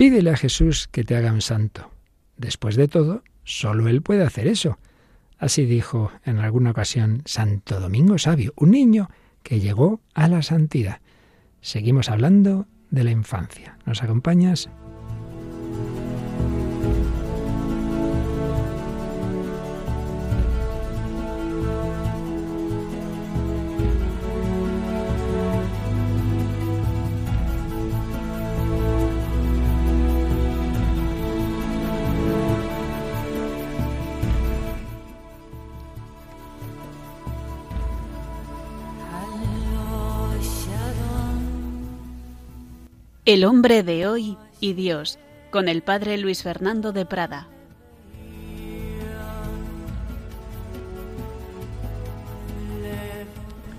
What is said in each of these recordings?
Pídele a Jesús que te haga un santo. Después de todo, solo Él puede hacer eso. Así dijo en alguna ocasión Santo Domingo Sabio, un niño que llegó a la santidad. Seguimos hablando de la infancia. ¿Nos acompañas? El hombre de hoy y Dios, con el padre Luis Fernando de Prada.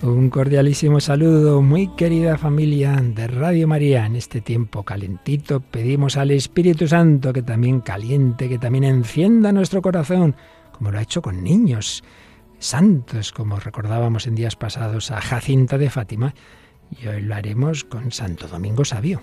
Un cordialísimo saludo, muy querida familia de Radio María. En este tiempo calentito pedimos al Espíritu Santo que también caliente, que también encienda nuestro corazón, como lo ha hecho con niños santos, como recordábamos en días pasados a Jacinta de Fátima, y hoy lo haremos con Santo Domingo Sabio.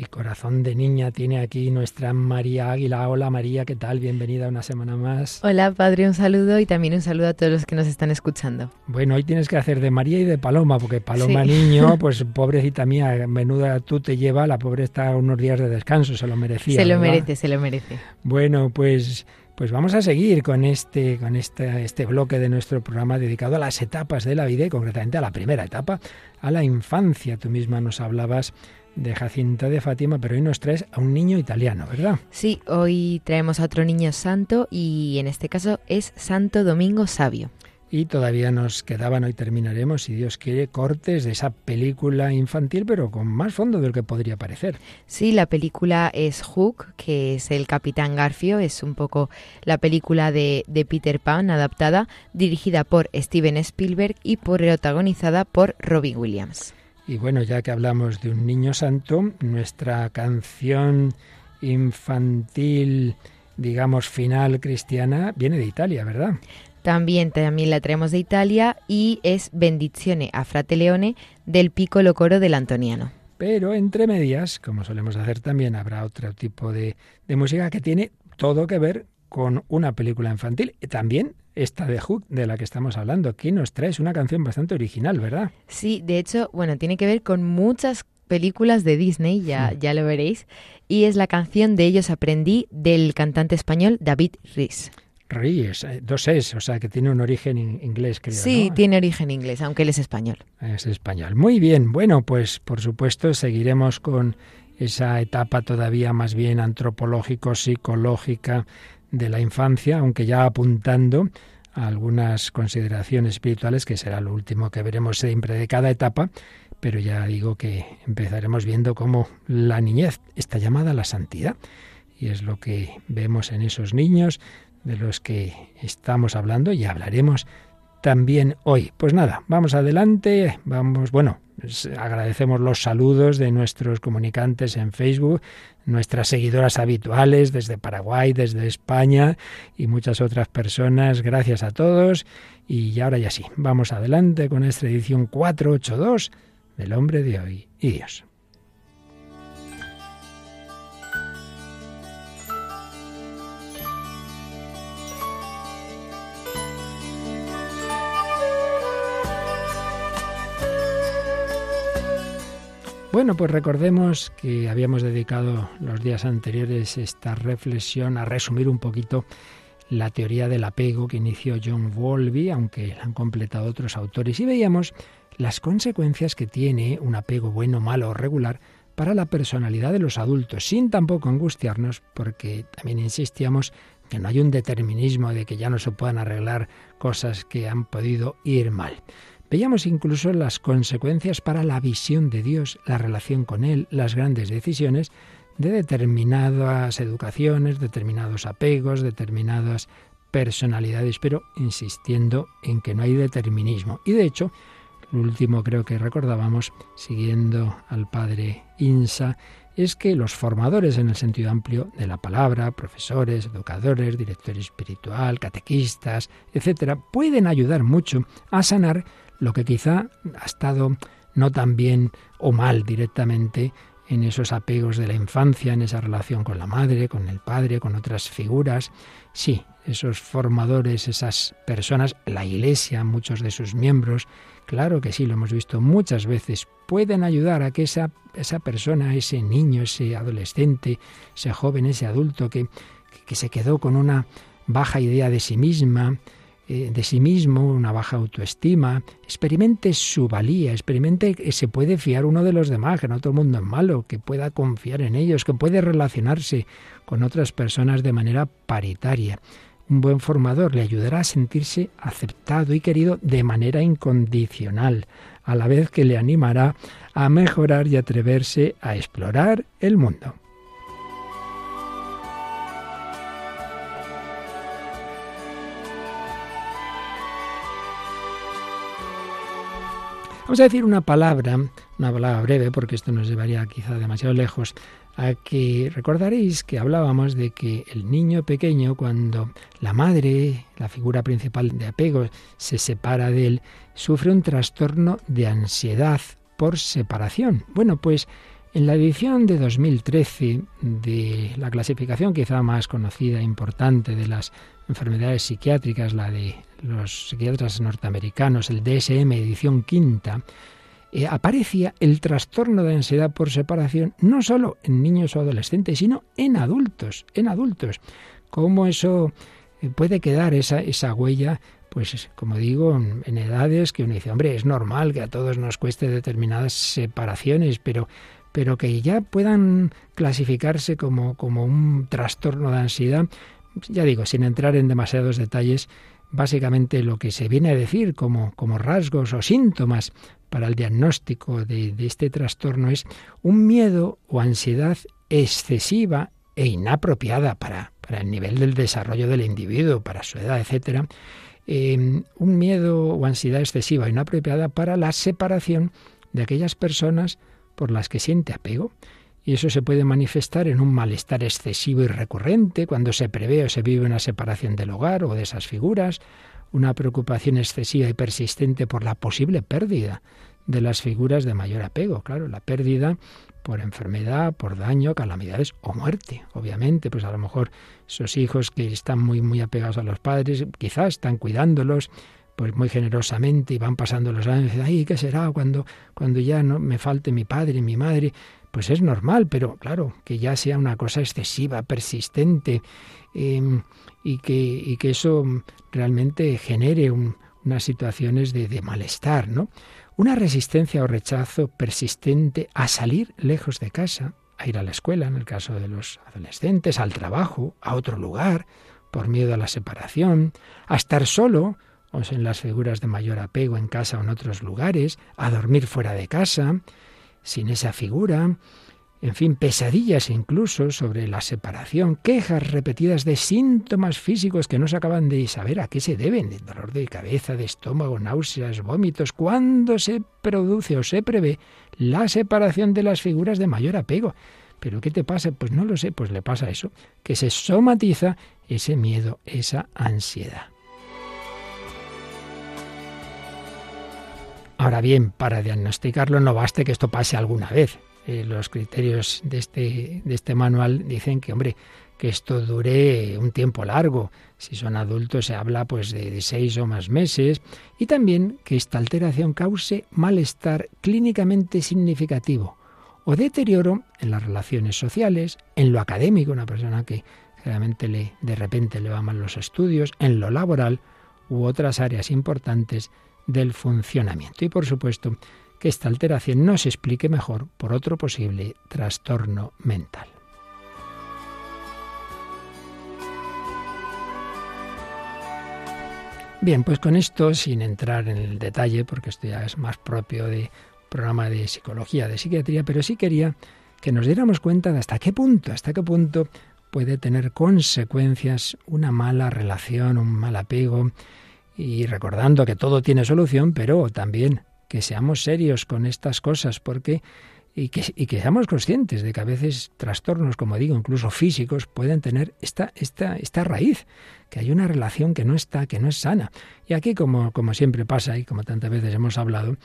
Y corazón de niña tiene aquí nuestra María Águila. Hola María, ¿qué tal? Bienvenida una semana más. Hola Padre, un saludo y también un saludo a todos los que nos están escuchando. Bueno, hoy tienes que hacer de María y de Paloma, porque Paloma niño, pues pobrecita mía, menuda tú te lleva, la pobre está unos días de descanso, se lo merecía. Se lo merece, se lo merece. Bueno, pues pues vamos a seguir con este, con este, este bloque de nuestro programa dedicado a las etapas de la vida y concretamente a la primera etapa, a la infancia. Tú misma nos hablabas de Jacinta de Fátima, pero hoy nos traes a un niño italiano, ¿verdad? Sí, hoy traemos a otro niño santo y en este caso es Santo Domingo Sabio. Y todavía nos quedaban, hoy terminaremos, si Dios quiere, cortes de esa película infantil, pero con más fondo del que podría parecer. Sí, la película es Hook, que es el Capitán Garfio, es un poco la película de, de Peter Pan adaptada, dirigida por Steven Spielberg y protagonizada por Robin Williams. Y bueno, ya que hablamos de un niño santo, nuestra canción infantil, digamos, final cristiana, viene de Italia, ¿verdad? También, también la traemos de Italia y es Bendizione a Frateleone del Piccolo Coro del Antoniano. Pero entre medias, como solemos hacer también, habrá otro tipo de, de música que tiene todo que ver con una película infantil. También esta de Hook de la que estamos hablando. Aquí nos traes una canción bastante original, ¿verdad? Sí, de hecho, bueno, tiene que ver con muchas películas de Disney, ya, ya lo veréis, y es la canción de Ellos Aprendí del cantante español David Rhys. Rhys, eh, dos es, o sea que tiene un origen inglés, creo. Sí, tiene origen inglés, aunque él es español. Es español. Muy bien, bueno, pues por supuesto seguiremos con esa etapa todavía más bien antropológico, psicológica de la infancia, aunque ya apuntando a algunas consideraciones espirituales, que será lo último que veremos siempre de cada etapa, pero ya digo que empezaremos viendo cómo la niñez está llamada a la santidad, y es lo que vemos en esos niños de los que estamos hablando y hablaremos también hoy. Pues nada, vamos adelante, vamos, bueno, agradecemos los saludos de nuestros comunicantes en Facebook, nuestras seguidoras habituales desde Paraguay, desde España y muchas otras personas. Gracias a todos. Y ahora ya sí, vamos adelante con esta edición 482 del hombre de hoy y Dios. Bueno, pues recordemos que habíamos dedicado los días anteriores esta reflexión a resumir un poquito la teoría del apego que inició John Wolby, aunque la han completado otros autores, y veíamos las consecuencias que tiene un apego bueno, malo o regular para la personalidad de los adultos, sin tampoco angustiarnos, porque también insistíamos que no hay un determinismo de que ya no se puedan arreglar cosas que han podido ir mal. Veíamos incluso las consecuencias para la visión de Dios, la relación con Él, las grandes decisiones de determinadas educaciones, determinados apegos, determinadas personalidades, pero insistiendo en que no hay determinismo. Y de hecho, lo último creo que recordábamos, siguiendo al padre Insa, es que los formadores en el sentido amplio de la palabra, profesores, educadores, director espiritual, catequistas, etcétera, pueden ayudar mucho a sanar lo que quizá ha estado no tan bien o mal directamente en esos apegos de la infancia, en esa relación con la madre, con el padre, con otras figuras. Sí, esos formadores, esas personas, la Iglesia, muchos de sus miembros, claro que sí, lo hemos visto muchas veces, pueden ayudar a que esa, esa persona, ese niño, ese adolescente, ese joven, ese adulto que, que se quedó con una baja idea de sí misma, de sí mismo, una baja autoestima, experimente su valía, experimente que se puede fiar uno de los demás, que no todo el mundo es malo, que pueda confiar en ellos, que puede relacionarse con otras personas de manera paritaria. Un buen formador le ayudará a sentirse aceptado y querido de manera incondicional, a la vez que le animará a mejorar y atreverse a explorar el mundo. Vamos a decir una palabra, una palabra breve, porque esto nos llevaría quizá demasiado lejos, a que recordaréis que hablábamos de que el niño pequeño, cuando la madre, la figura principal de apego, se separa de él, sufre un trastorno de ansiedad por separación. Bueno, pues en la edición de 2013 de la clasificación quizá más conocida e importante de las enfermedades psiquiátricas, la de los psiquiatras norteamericanos, el DSM edición quinta, eh, aparecía el trastorno de ansiedad por separación no solo en niños o adolescentes, sino en adultos, en adultos. ¿Cómo eso eh, puede quedar esa, esa huella? Pues como digo, en, edades que uno dice, hombre, es normal que a todos nos cueste determinadas separaciones, pero pero que ya puedan clasificarse como, como un trastorno de ansiedad, ya digo, sin entrar en demasiados detalles, básicamente lo que se viene a decir como, como rasgos o síntomas para el diagnóstico de, este trastorno es un miedo o ansiedad excesiva e inapropiada para, para el nivel del desarrollo del individuo, para su edad, etcétera, em, un miedo o ansiedad excesiva e inapropiada para la separación de aquellas personas por las que siente apego. Y eso se puede manifestar en un malestar excesivo y recurrente, cuando se prevé o se vive una separación del hogar o de esas figuras, una preocupación excesiva y persistente por la posible pérdida de las figuras de mayor apego. Claro, la pérdida por enfermedad, por daño, calamidades o muerte. Obviamente, pues a lo mejor esos hijos que están muy muy apegados a los padres, quizás están cuidándolos pues muy generosamente y van pasando los años y ay, ¿qué será cuando cuando ya no me falte mi padre, mi madre? pues es normal, pero claro, que ya sea una cosa excesiva, persistente, em, y, que, y, que, eso realmente genere unas situaciones de, de malestar, ¿no? Una resistencia o rechazo persistente a salir lejos de casa, a ir a la escuela, en el caso de los adolescentes, al trabajo, a otro lugar, por miedo a la separación, a estar solo, o en las figuras de mayor apego en casa o en otros lugares, a dormir fuera de casa, sin esa figura, en fin, pesadillas incluso sobre la separación, quejas repetidas de síntomas físicos que no se acaban de saber a qué se deben, de dolor de cabeza, de estómago, náuseas, vómitos, cuando se produce o se prevé la separación de las figuras de mayor apego. ¿Pero qué te pasa? Pues no lo sé, pues le pasa eso, que se somatiza ese miedo, esa ansiedad. Ahora bien, para diagnosticarlo no baste que esto pase alguna vez. Eh, los criterios de este, de este manual dicen que, hombre, que esto dure un tiempo largo. Si son adultos se habla pues de, de seis o más meses. Y también que esta alteración cause malestar clínicamente significativo o deterioro en las relaciones sociales, en lo académico, una persona que generalmente le, de repente le va mal los estudios, en lo laboral u otras áreas importantes del funcionamiento. Y por supuesto que esta alteración no se explique mejor por otro posible trastorno mental. Bien, pues con esto, sin entrar en el detalle, porque esto ya es más propio de programa de psicología, de psiquiatría, pero sí quería que nos diéramos cuenta de hasta qué punto, hasta qué punto puede tener consecuencias una mala relación, un mal apego, y recordando que todo tiene solución, pero también que seamos serios con estas cosas, porque y que, y que, seamos conscientes de que a veces trastornos, como digo, incluso físicos, pueden tener esta, esta, esta raíz, que hay una relación que no está, que no es sana. Y aquí, como, como siempre pasa y como tantas veces hemos hablado,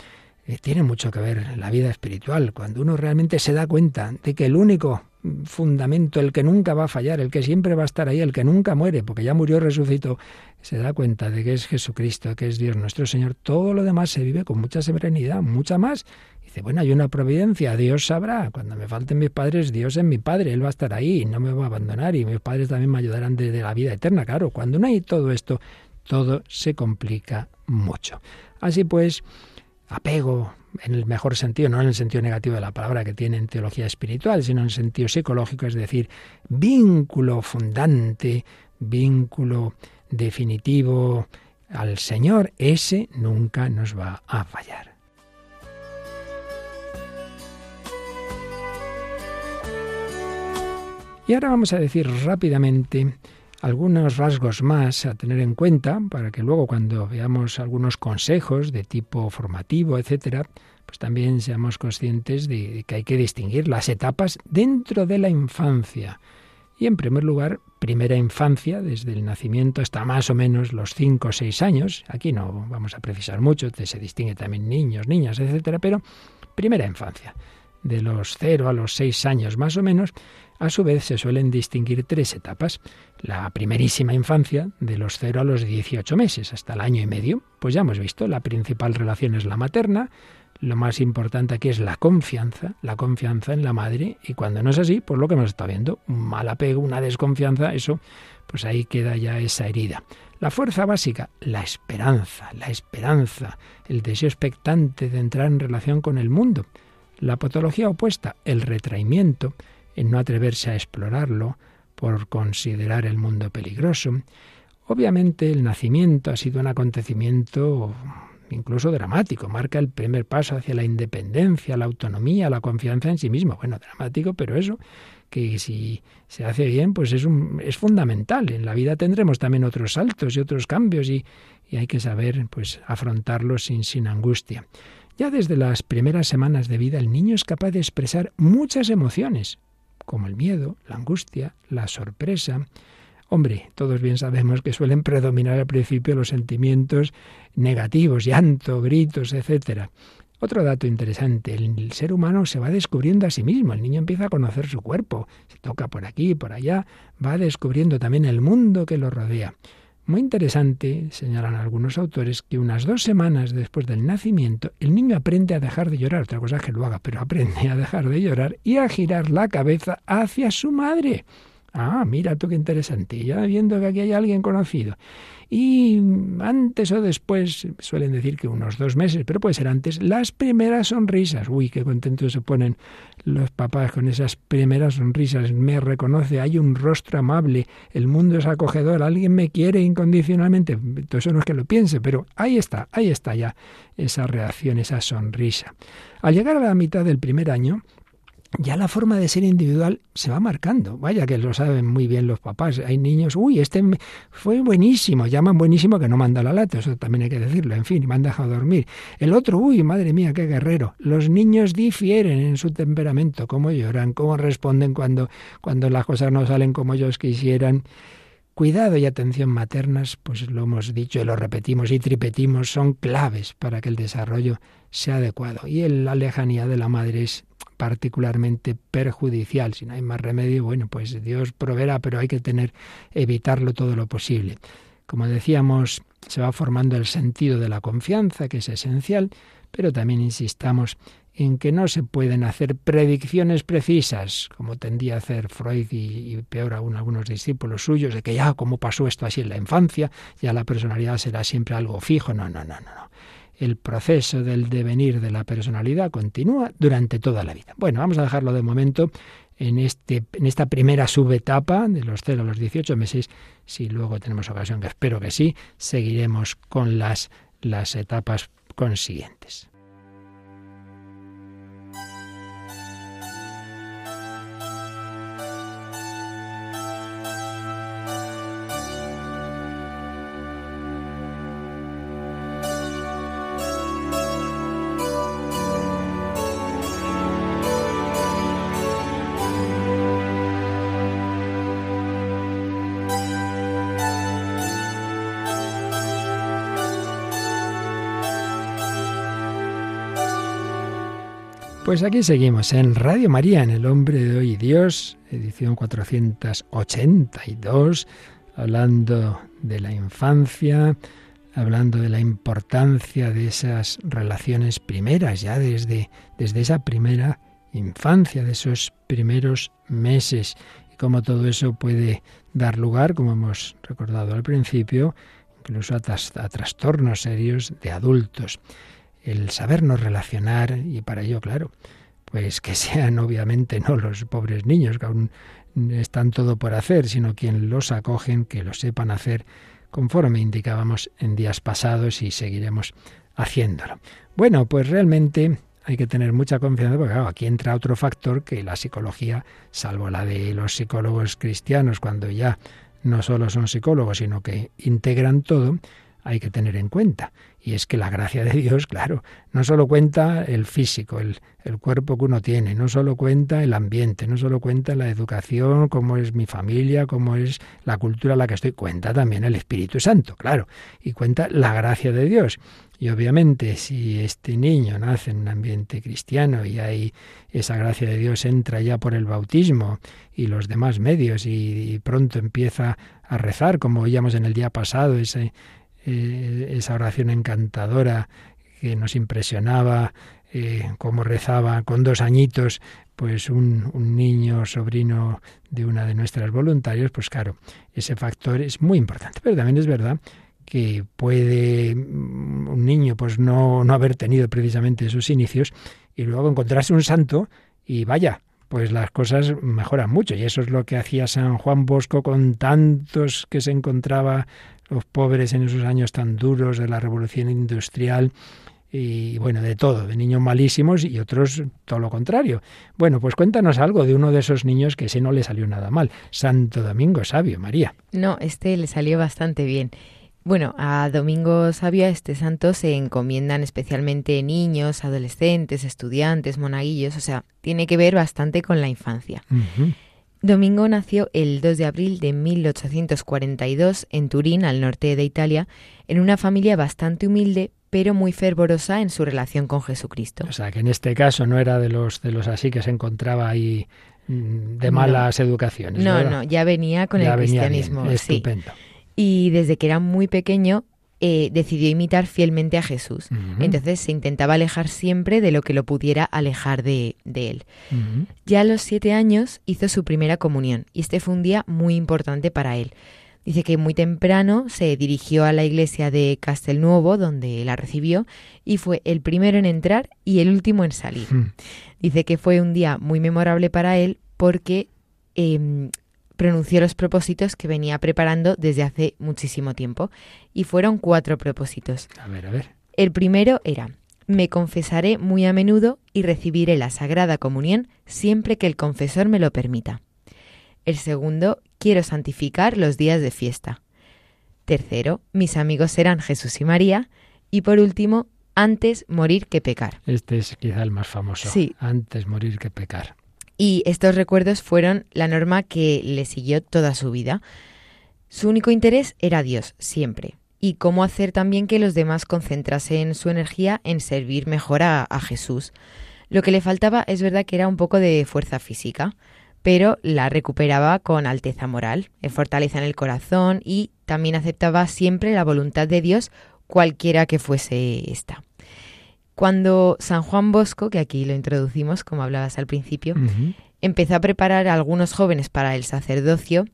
tiene mucho que ver la vida espiritual. Cuando uno realmente se da cuenta de que el único fundamento, el que nunca va a fallar, el que siempre va a estar ahí, el que nunca muere, porque ya murió, resucitó, se da cuenta de que es Jesucristo, que es Dios nuestro Señor, todo lo demás se vive con mucha serenidad, mucha más. Dice, bueno, hay una providencia, Dios sabrá, cuando me falten mis padres, Dios es mi Padre, Él va a estar ahí, no me va a abandonar y mis padres también me ayudarán desde la vida eterna. Claro, cuando no hay todo esto, todo se complica mucho. Así pues, apego, en el mejor sentido, no en el sentido negativo de la palabra que tiene en teología espiritual, sino en el sentido psicológico, es decir, vínculo fundante, vínculo definitivo al Señor, ese nunca nos va a fallar. Y ahora vamos a decir rápidamente algunos rasgos más a tener en cuenta para que luego cuando veamos algunos consejos de tipo formativo, etcétera, pues también seamos conscientes de, que hay que distinguir las etapas dentro de la infancia. Y en primer lugar, primera infancia, desde el nacimiento hasta más o menos los 5 o 6 años. Aquí no vamos a precisar mucho, se distingue también niños, niñas, etcétera, pero primera infancia, de los 0 a los 6 años más o menos, a su vez se suelen distinguir tres etapas. La primerísima infancia, de los 0 a los 18 meses, hasta el año y medio, pues ya hemos visto, la principal relación es la materna, lo más importante aquí es la confianza, la confianza en la madre, y cuando no es así, pues lo que hemos estado viendo, un mal apego, una desconfianza, eso, pues ahí queda ya esa herida. La fuerza básica, la esperanza, la esperanza, el deseo expectante de entrar en relación con el mundo. La patología opuesta, el retraimiento, en no atreverse a explorarlo por considerar el mundo peligroso. Obviamente el nacimiento ha sido un acontecimiento incluso dramático, marca el primer paso hacia la independencia, la autonomía, la confianza en sí mismo. Bueno, dramático, pero eso que si se hace bien, pues es, es fundamental. En la vida tendremos también otros saltos y otros cambios y, y hay que saber pues afrontarlos sin, sin angustia. Ya desde las primeras semanas de vida el niño es capaz de expresar muchas emociones, como el miedo, la angustia, la sorpresa. Hombre, todos bien sabemos que suelen predominar al principio los sentimientos negativos, llanto, gritos, etc. Otro dato interesante, el ser humano se va descubriendo a sí mismo, el niño empieza a conocer su cuerpo, se toca por aquí, por allá, va descubriendo también el mundo que lo rodea. Muy interesante, señalan algunos autores, que unas dos semanas después del nacimiento el niño aprende a dejar de llorar, otra cosa es que lo haga, pero aprende a dejar de llorar y a girar la cabeza hacia su madre. Ah, mira tú qué interesante, ya viendo que aquí hay alguien conocido. Y antes o después, suelen decir que unos dos meses, pero puede ser antes, las primeras sonrisas. Uy, qué contentos se ponen los papás con esas primeras sonrisas. Me reconoce, hay un rostro amable, el mundo es acogedor, alguien me quiere incondicionalmente. Todo eso no es que lo piense, pero ahí está, ahí está ya esa reacción, esa sonrisa. Al llegar a la mitad del primer año, ya la forma de ser individual se va marcando. Vaya que lo saben muy bien los papás. Hay niños, uy, este fue buenísimo, llaman buenísimo que no manda la lata, eso también hay que decirlo, en fin, me han dejado dormir. El otro, uy, madre mía, qué guerrero. Los niños difieren en su temperamento, cómo lloran, cómo responden cuando, cuando las cosas no salen como ellos quisieran. Cuidado y atención maternas, pues lo hemos dicho y lo repetimos y tripetimos, son claves para que el desarrollo sea adecuado. Y la lejanía de la madre es particularmente perjudicial. Si no hay más remedio, bueno, pues Dios proveerá, pero hay que tener, evitarlo todo lo posible. Como decíamos, se va formando el sentido de la confianza, que es esencial, pero también insistamos en que no se pueden hacer predicciones precisas, como tendía a hacer Freud y, peor aún algunos discípulos suyos, de que ya como pasó esto así en la infancia, ya la personalidad será siempre algo fijo. No, no, no. no el proceso del devenir de la personalidad continúa durante toda la vida. Bueno, vamos a dejarlo de momento en, este, en esta primera subetapa de los 0 a los 18 meses. Si luego tenemos ocasión, que espero que sí, seguiremos con las, las etapas consiguientes. Pues aquí seguimos en Radio María, en El Hombre de Hoy Dios, edición 482, hablando de la infancia, hablando de la importancia de esas relaciones primeras, ya desde, desde esa primera infancia, de esos primeros meses, y cómo todo eso puede dar lugar, como hemos recordado al principio, incluso a, a trastornos serios de adultos el sabernos relacionar y para ello, claro, pues que sean obviamente no los pobres niños que aún están todo por hacer, sino quien los acogen, que lo sepan hacer conforme indicábamos en días pasados y seguiremos haciéndolo. Bueno, pues realmente hay que tener mucha confianza porque aquí entra otro factor que la psicología, salvo la de los psicólogos cristianos, cuando ya no solo son psicólogos, sino que integran todo, hay que tener en cuenta. Y es que la gracia de Dios, claro, no solo cuenta el físico, el, el, cuerpo que uno tiene, no solo cuenta el ambiente, no solo cuenta la educación, cómo es mi familia, cómo es la cultura a la que estoy, cuenta también el Espíritu Santo, claro, y cuenta la gracia de Dios. Y obviamente si este niño nace en un ambiente cristiano y hay esa gracia de Dios entra ya por el bautismo y los demás medios y, y pronto empieza a rezar, como oíamos en el día pasado, ese, eh, esa oración encantadora que nos impresionaba, eh, cómo rezaba con dos añitos, pues un, niño sobrino de una de nuestras voluntarios, pues claro, ese factor es muy importante. Pero también es verdad que puede mm, un niño pues no, no haber tenido precisamente esos inicios y luego encontrarse un santo y vaya, pues las cosas mejoran mucho. Y eso es lo que hacía San Juan Bosco con tantos que se encontraba los pobres en esos años tan duros de la revolución industrial y bueno, de todo, de niños malísimos y otros todo lo contrario. Bueno, pues cuéntanos algo de uno de esos niños que ese no le salió nada mal, Santo Domingo Sabio, María. No, este le salió bastante bien. Bueno, a Domingo Sabio, a este santo, se encomiendan especialmente niños, adolescentes, estudiantes, monaguillos, o sea, tiene que ver bastante con la infancia. Domingo nació el 2 de abril de 1842 en Turín, al norte de Italia, en una familia bastante humilde, pero muy fervorosa en su relación con Jesucristo. O sea, que en este caso no era de los de los así que se encontraba ahí mm, de malas no. educaciones. No, ¿verdad? no, ya venía con ya el venía cristianismo. Bien, sí. estupendo. Y desde que era muy pequeño eh, decidió imitar fielmente a Jesús. Uh -huh. Entonces se intentaba alejar siempre de lo que lo pudiera alejar de, de él. Uh -huh. Ya a los siete años hizo su primera comunión y este fue un día muy importante para él. Dice que muy temprano se dirigió a la iglesia de Castelnuovo, donde la recibió, y fue el primero en entrar y el último en salir. Dice que fue un día muy memorable para él porque eh, pronunció los propósitos que venía preparando desde hace muchísimo tiempo. Y fueron cuatro propósitos. A ver, a ver. El primero era, me confesaré muy a menudo y recibiré la Sagrada Comunión siempre que el confesor me lo permita. El segundo, quiero santificar los días de fiesta. Tercero, mis amigos serán Jesús y María. Y por último, antes morir que pecar. Este es quizá el más famoso. Sí. Antes morir que pecar. Y estos recuerdos fueron la norma que le siguió toda su vida. Su único interés era Dios, siempre. Y cómo hacer también que los demás concentrasen su energía en servir mejor a, Jesús. Lo que le faltaba es verdad que era un poco de fuerza física, pero la recuperaba con alteza moral, en fortaleza en el corazón y también aceptaba siempre la voluntad de Dios, cualquiera que fuese esta. Cuando San Juan Bosco, que aquí lo introducimos, como hablabas al principio, Uh -huh. empezó a preparar a algunos jóvenes para el sacerdocio,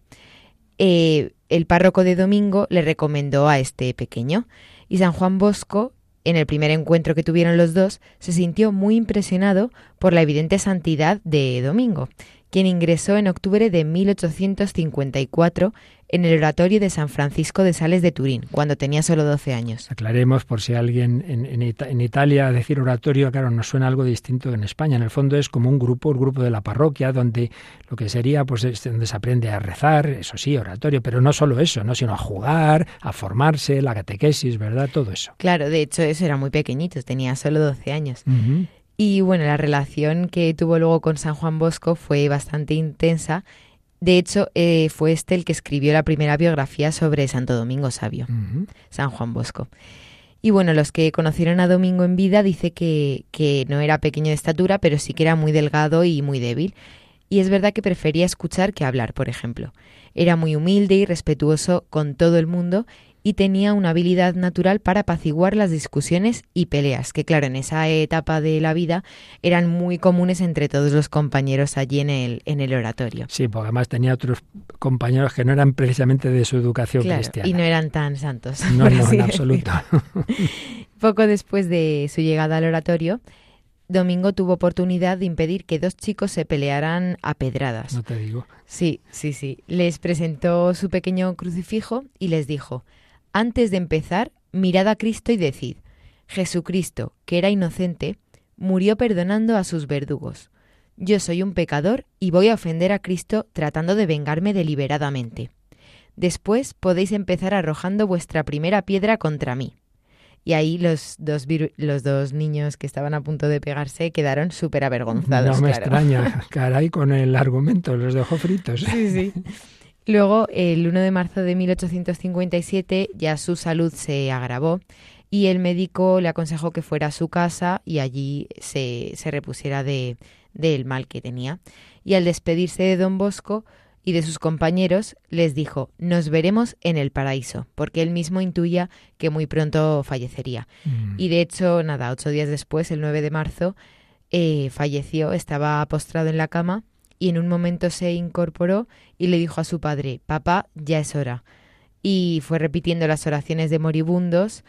eh, el párroco de Domingo le recomendó a este pequeño. Y San Juan Bosco, en el primer encuentro que tuvieron los dos, se sintió muy impresionado por la evidente santidad de Domingo, quien ingresó en octubre de 1854 en el oratorio de San Francisco de Sales de Turín, cuando tenía solo 12 años. Aclaremos por si alguien en, en, Ita en, Italia decir oratorio, claro, nos suena algo distinto que en España. En el fondo es como un grupo, el grupo de la parroquia, donde lo que sería, pues, es donde se aprende a rezar, eso sí, oratorio, pero no solo eso, no, sino a jugar, a formarse, la catequesis, ¿verdad? Todo eso. Claro, de hecho, eso era muy pequeñito, tenía solo 12 años. Uh -huh. Y bueno, la relación que tuvo luego con San Juan Bosco fue bastante intensa. De hecho, eh, fue este el que escribió la primera biografía sobre Santo Domingo Sabio, uh -huh. San Juan Bosco. Y bueno, los que conocieron a Domingo en vida dice que, que no era pequeño de estatura, pero sí que era muy delgado y muy débil. Y es verdad que prefería escuchar que hablar, por ejemplo. Era muy humilde y respetuoso con todo el mundo y tenía una habilidad natural para apaciguar las discusiones y peleas, que claro, en esa etapa de la vida eran muy comunes entre todos los compañeros allí en el, en el oratorio. Sí, porque además tenía otros compañeros que no eran precisamente de su educación cristiana. Y no eran tan santos. No, no, en absoluto. Poco después de su llegada al oratorio, Domingo tuvo oportunidad de impedir que dos chicos se pelearan a pedradas. No te digo. Sí, sí, sí. Les presentó su pequeño crucifijo y les dijo, antes de empezar, mirad a Cristo y decid, Jesucristo, que era inocente, murió perdonando a sus verdugos. Yo soy un pecador y voy a ofender a Cristo tratando de vengarme deliberadamente. Después podéis empezar arrojando vuestra primera piedra contra mí. Y ahí los dos, los dos niños que estaban a punto de pegarse quedaron súper avergonzados. No me extraña, caray, con el argumento, los dejó fritos. Sí, sí. Luego, el 1 de marzo de 1857, ya su salud se agravó y el médico le aconsejó que fuera a su casa y allí se, se repusiera del de, mal que tenía. Y al despedirse de don Bosco y de sus compañeros, les dijo, nos veremos en el paraíso, porque él mismo intuía que muy pronto fallecería. Mm. Y de hecho, nada, ocho días después, el 9 de marzo, eh, falleció, estaba postrado en la cama y en un momento se incorporó y le dijo a su padre, papá, ya es hora. Y fue repitiendo las oraciones de moribundos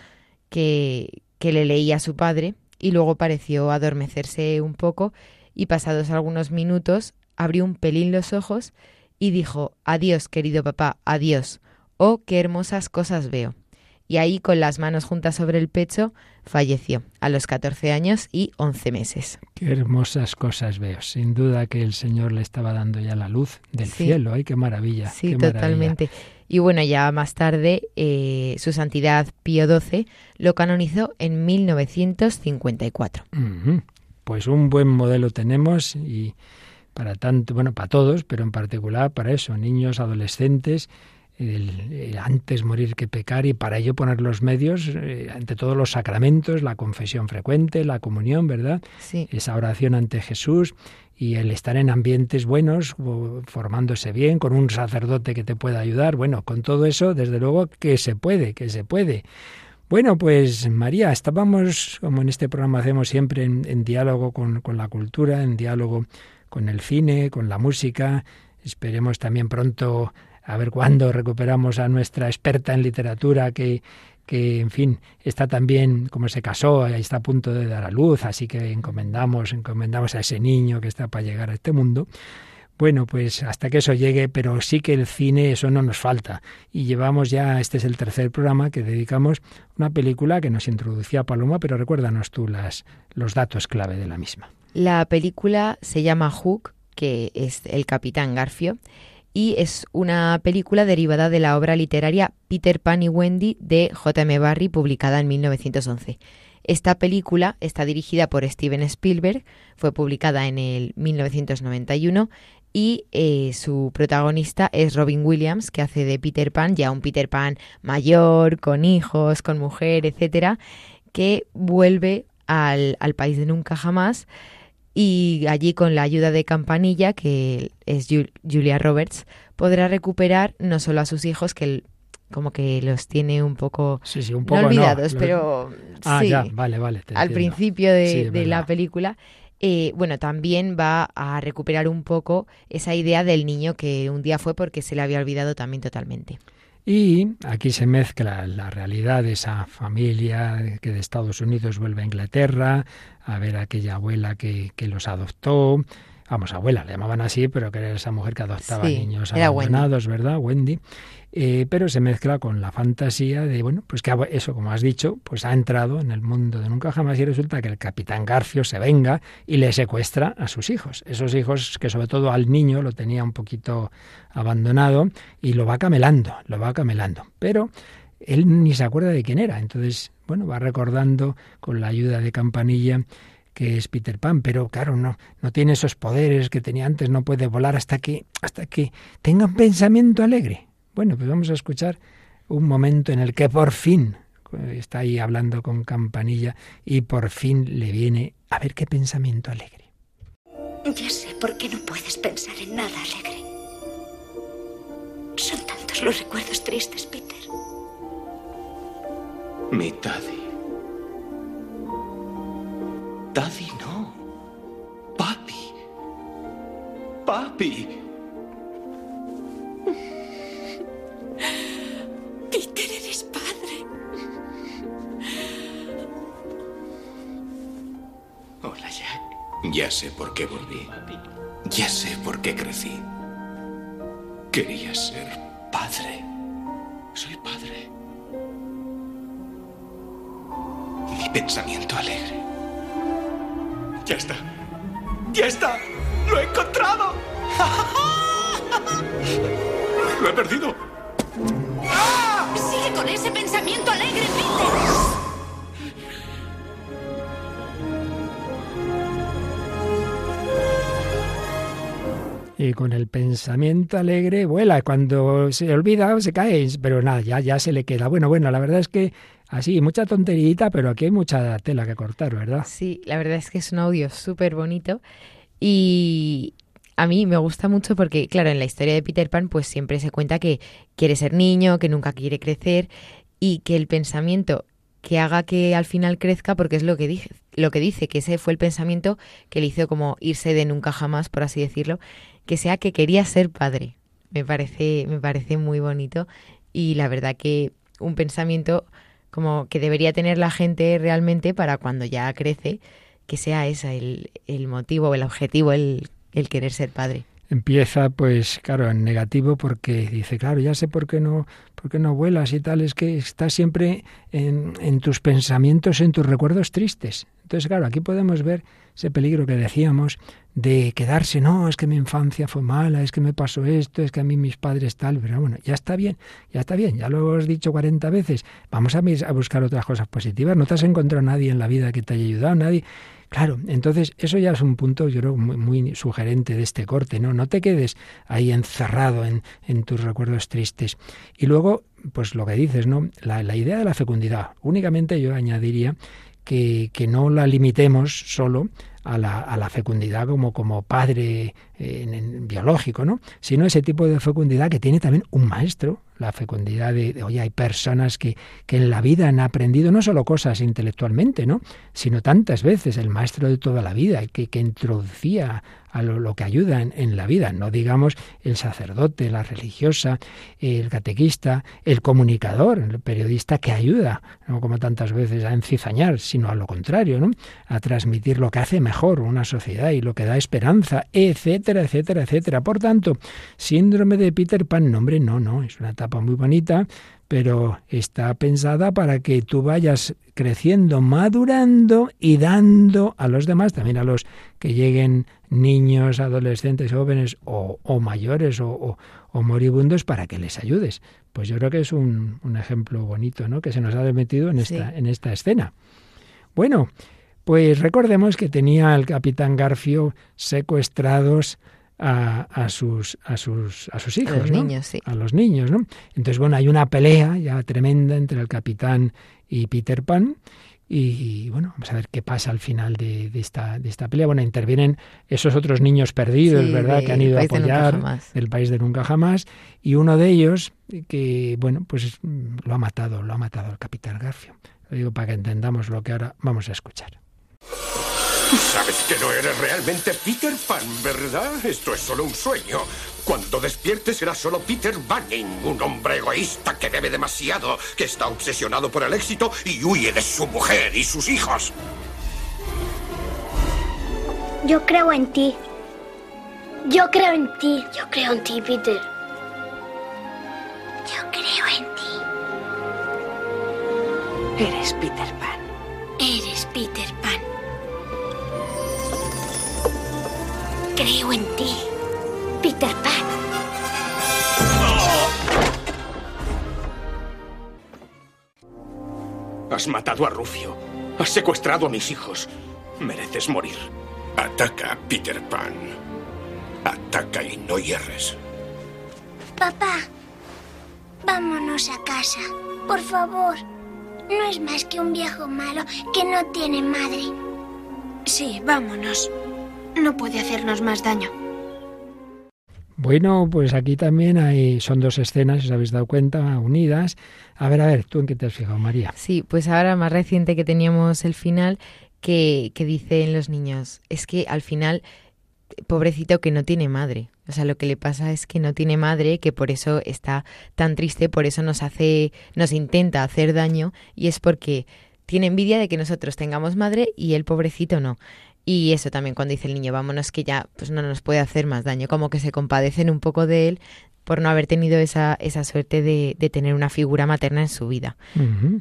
que, que le leía a su padre y luego pareció adormecerse un poco y pasados algunos minutos abrió un pelín los ojos y dijo, adiós, querido papá, adiós. Oh, qué hermosas cosas veo y ahí con las manos juntas sobre el pecho falleció a los 14 años y 11 meses. Qué hermosas cosas veo. Sin duda que el Señor le estaba dando ya la luz del cielo. ¡Ay, qué maravilla! Sí, totalmente. Y bueno, ya más tarde eh, su santidad Pío XII lo canonizó en 1954. Pues un buen modelo tenemos y para tanto, bueno, para todos, pero en particular para eso, niños, adolescentes el, antes morir que pecar y para ello poner los medios eh, ante todos los sacramentos, la confesión frecuente, la comunión, ¿verdad? Sí. Esa oración ante Jesús y el estar en ambientes buenos, formándose bien, con un sacerdote que te pueda ayudar. Bueno, con todo eso, desde luego que se puede, que se puede. Bueno, pues María, estábamos, como en este programa hacemos siempre, en, en diálogo con, con la cultura, en diálogo con el cine, con la música. Esperemos también pronto a ver cuándo recuperamos a nuestra experta en literatura que, que, en fin, está también, como se casó, está a punto de dar a luz, así que encomendamos, encomendamos a ese niño que está para llegar a este mundo. Bueno, pues hasta que eso llegue, pero sí que el cine, eso no nos falta. Y llevamos ya, este es el tercer programa que dedicamos una película que nos introducía Paloma, pero recuérdanos tú las, los datos clave de la misma. La película se llama Hook, que es el capitán Garfio, y es una película derivada de la obra literaria Peter Pan y Wendy de J.M. Barrie publicada en 1911. Esta película está dirigida por Steven Spielberg, fue publicada en el 1991 y eh, su protagonista es Robin Williams, que hace de Peter Pan, ya un Peter Pan mayor, con hijos, con mujer, etcétera, que vuelve al, al país de nunca jamás y allí con la ayuda de Campanilla, que es Julia Roberts, podrá recuperar no solo a sus hijos, que como que los tiene un poco, olvidados, pero ah, ya, vale, vale, al principio de, la película. Eh, bueno, también va a recuperar un poco esa idea del niño que un día fue porque se le había olvidado también totalmente. Y aquí se mezcla la realidad de esa familia que de Estados Unidos vuelve a Inglaterra, a ver a aquella abuela que, que los adoptó. Vamos, abuela, le llamaban así, pero que era esa mujer que adoptaba niños abandonados, ¿verdad? Wendy. Eh, pero se mezcla con la fantasía de, bueno, pues que eso, como has dicho, pues ha entrado en el mundo de nunca jamás y resulta que el capitán Garfio se venga y le secuestra a sus hijos. Esos hijos que sobre todo al niño lo tenía un poquito abandonado y lo va camelando, lo va camelando. Pero él ni se acuerda de quién era. Entonces, bueno, va recordando con la ayuda de Campanilla que es Peter Pan, pero claro, no, no tiene esos poderes que tenía antes, no puede volar hasta que, hasta que tenga un pensamiento alegre. Bueno, pues vamos a escuchar un momento en el que por fin, está ahí hablando con campanilla y por fin le viene a ver qué pensamiento alegre. Ya sé por qué no puedes pensar en nada alegre. Son tantos los recuerdos tristes, Peter. Mi Daddy. Daddy no. Papi. Papi. Peter, eres padre. Hola, Jack. Ya sé por qué volví. Ya sé por qué crecí. Quería ser padre. Soy padre. Mi pensamiento alegre. Ya está. Ya está. Lo he encontrado. Lo he perdido. Con ese pensamiento alegre, Peter. y con el pensamiento alegre vuela. Cuando se olvida, se cae, pero nada, ya, ya se le queda. Bueno, bueno, la verdad es que así, mucha tonterita, pero aquí hay mucha tela que cortar, ¿verdad? Sí, la verdad es que es un audio súper bonito y a mí me gusta mucho porque, claro, en la historia de Peter Pan, pues siempre se cuenta que quiere ser niño, que nunca quiere crecer y que el pensamiento que haga que al final crezca, porque es lo que, dice, lo que dice, que ese fue el pensamiento que le hizo como irse de nunca jamás, por así decirlo, que sea que quería ser padre. Me parece, me parece muy bonito y la verdad que un pensamiento como que debería tener la gente realmente para cuando ya crece, que sea ese el, el motivo, el objetivo, el, el querer ser padre. Empieza pues claro en negativo porque dice claro ya sé por qué no por qué no vuelas y tal es que estás siempre en, tus pensamientos en tus recuerdos tristes entonces claro aquí podemos ver ese peligro que decíamos de quedarse no es que mi infancia fue mala es que me pasó esto es que a mí mis padres tal pero bueno ya está bien ya está bien ya lo has dicho 40 veces. Vamos a, a buscar otras cosas positivas. No te has encontrado nadie en la vida que te haya ayudado nadie Claro, entonces eso ya es un punto, yo creo, muy, muy, sugerente de este corte, ¿no? No te quedes ahí encerrado en, en tus recuerdos tristes. Y luego, pues lo que dices, ¿no? La, la idea de la fecundidad. Únicamente yo añadiría que, que no la limitemos solo a la, a la, fecundidad como, como padre eh, en, biológico, ¿no? Sino ese tipo de fecundidad que tiene también un maestro, la fecundidad de, de, oye, hay personas que, que en la vida han aprendido no solo cosas intelectualmente, ¿no? Sino tantas veces, el maestro de toda la vida, que, que introducía a lo, que ayuda en, en, la vida, no digamos el sacerdote, la religiosa, el catequista, el comunicador, el periodista que ayuda, no como tantas veces a encizañar, sino a lo contrario, ¿no? a transmitir lo que hace mejor una sociedad y lo que da esperanza, etcétera, etcétera, etcétera. Por tanto, síndrome de Peter Pan, no, hombre, no, no, es una etapa muy bonita, pero está pensada para que tú vayas creciendo, madurando y dando a los demás, también a los que lleguen niños, adolescentes, jóvenes o, o mayores o, o, o, moribundos para que les ayudes. Pues yo creo que es un, un ejemplo bonito, ¿no? Que se nos ha metido en esta, sí. en esta escena. Bueno, pues recordemos que tenía el capitán Garfio secuestrados a, a, sus, a, sus, a sus hijos, a los ¿no? niños, sí. A los niños, ¿no? Entonces, bueno, hay una pelea ya tremenda entre el capitán y Peter Pan. Y, y, bueno, vamos a ver qué pasa al final de, de, esta, de esta pelea. Bueno, intervienen esos otros niños perdidos, sí, ¿verdad? De, que han ido a apoyar del país de nunca jamás. Y uno de ellos, que, bueno, pues lo ha matado, lo ha matado el capitán Garfio. Lo digo para que entendamos lo que ahora vamos a escuchar. Sabes que no eres realmente Peter Pan, ¿verdad? Esto es solo un sueño. Cuando despiertes serás solo Peter Banning, un hombre egoísta que debe demasiado, que está obsesionado por el éxito y huye de su mujer y sus hijos. Yo creo en ti. Yo creo en ti. Yo creo en ti, Peter. Yo creo en ti. Eres Peter Pan. Eres Peter Pan. Creo en ti, Peter Pan. Has matado a Rufio. Has secuestrado a mis hijos. Mereces morir. Ataca, Peter Pan. Ataca y no hierres. Papá, vámonos a casa, por favor. no es más que un viejo malo que no tiene madre. Sí, vámonos. No puede hacernos más daño. Bueno, pues aquí también hay, son dos escenas, si os habéis dado cuenta, unidas. A ver, a ver, ¿tú en qué te has fijado, María? Sí, pues ahora más reciente que teníamos el final, que, que dicen los niños, es que al final, pobrecito que no tiene madre. O sea, lo que le pasa es que no tiene madre, que por eso está tan triste, por eso nos hace, nos intenta hacer daño, y es porque tiene envidia de que nosotros tengamos madre y el pobrecito no. Y eso también cuando dice el niño, vámonos que ya pues no nos puede hacer más daño, como que se compadecen un poco de él por no haber tenido esa, esa suerte de, de tener una figura materna en su vida.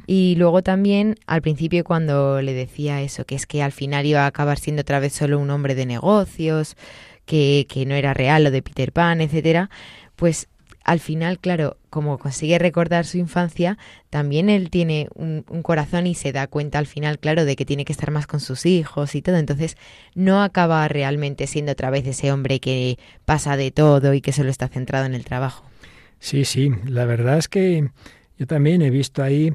Y luego también al principio cuando le decía eso, que es que al final iba a acabar siendo otra vez solo un hombre de negocios, que, que no era real lo de Peter Pan, etcétera, pues al final, claro, como consigue recordar su infancia, también él tiene un, corazón y se da cuenta al final, claro, de que tiene que estar más con sus hijos y todo. Entonces, no acaba realmente siendo otra vez ese hombre que pasa de todo y que solo está centrado en el trabajo. Sí, sí, la verdad es que yo también he visto ahí,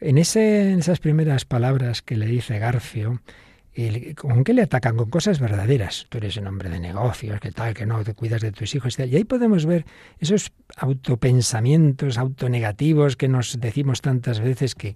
en, ese, en esas primeras palabras que le dice Garfio, ¿con qué le atacan? Con cosas verdaderas. Tú eres un hombre de negocios, que tal, que no, te cuidas de tus hijos. Y ahí podemos ver esos autopensamientos, autonegativos que nos decimos tantas veces que,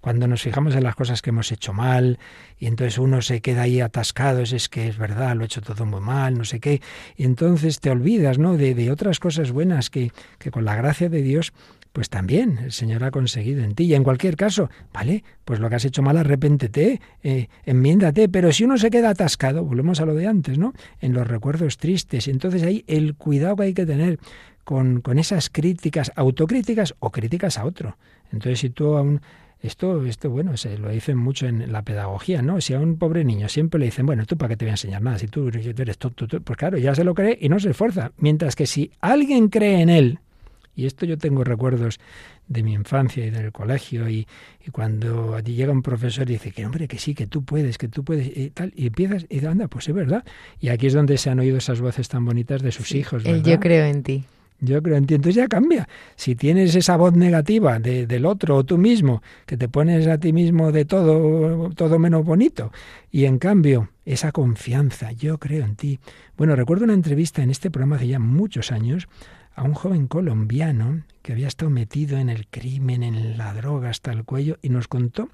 cuando nos fijamos en las cosas que hemos hecho mal y entonces uno se queda ahí atascado, es, es que es verdad, lo he hecho todo muy mal, no sé qué. Y entonces te olvidas, ¿no? De, de otras cosas buenas que, que con la gracia de Dios pues también el Señor ha conseguido en ti. Y en cualquier caso, ¿vale? Pues lo que has hecho mal, arrepéntete, eh, enmiéndate. Pero si uno se queda atascado, volvemos a lo de antes, ¿no? En los recuerdos tristes. Entonces ahí el cuidado que hay que tener con, con esas críticas, autocríticas o críticas a otro. Entonces si tú a un... Esto, esto, bueno, se lo dicen mucho en la pedagogía, ¿no? Si a un pobre niño siempre le dicen, bueno, ¿tú para qué te voy a enseñar nada? Si tú, tú eres tonto, pues claro, ya se lo cree y no se esfuerza. Mientras que si alguien cree en él, y esto yo tengo recuerdos de mi infancia y del colegio y, y cuando allí llega un profesor y dice que hombre, que sí, que tú puedes, que tú puedes y tal, y empiezas y anda, pues es verdad. Y aquí es donde se han oído esas voces tan bonitas de sus sí, hijos. El yo creo en ti. Yo creo en ti. Entonces ya cambia. Si tienes esa voz negativa de, del otro o tú mismo, que te pones a ti mismo de todo, todo menos bonito, y en cambio esa confianza, yo creo en ti. Bueno, recuerdo una entrevista en este programa hace ya muchos años a un joven colombiano que había estado metido en el crimen, en la droga hasta el cuello, y nos contó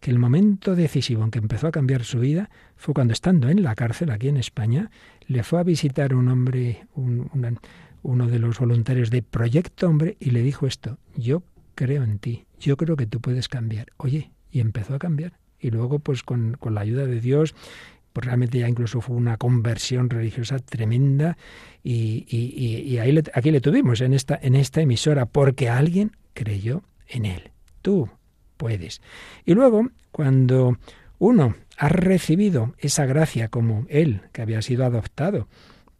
que el momento decisivo en que empezó a cambiar su vida fue cuando estando en la cárcel aquí en España, le fue a visitar un hombre, uno de los voluntarios de Proyecto Hombre, y le dijo esto, yo creo en ti, yo creo que tú puedes cambiar. Oye, y empezó a cambiar. Y luego, pues con, con la ayuda de Dios pues realmente ya incluso fue una conversión religiosa tremenda y, y, y ahí le, aquí le tuvimos en esta, en esta emisora porque alguien creyó en él. Tú puedes. Y luego, cuando uno ha recibido esa gracia como él, que había sido adoptado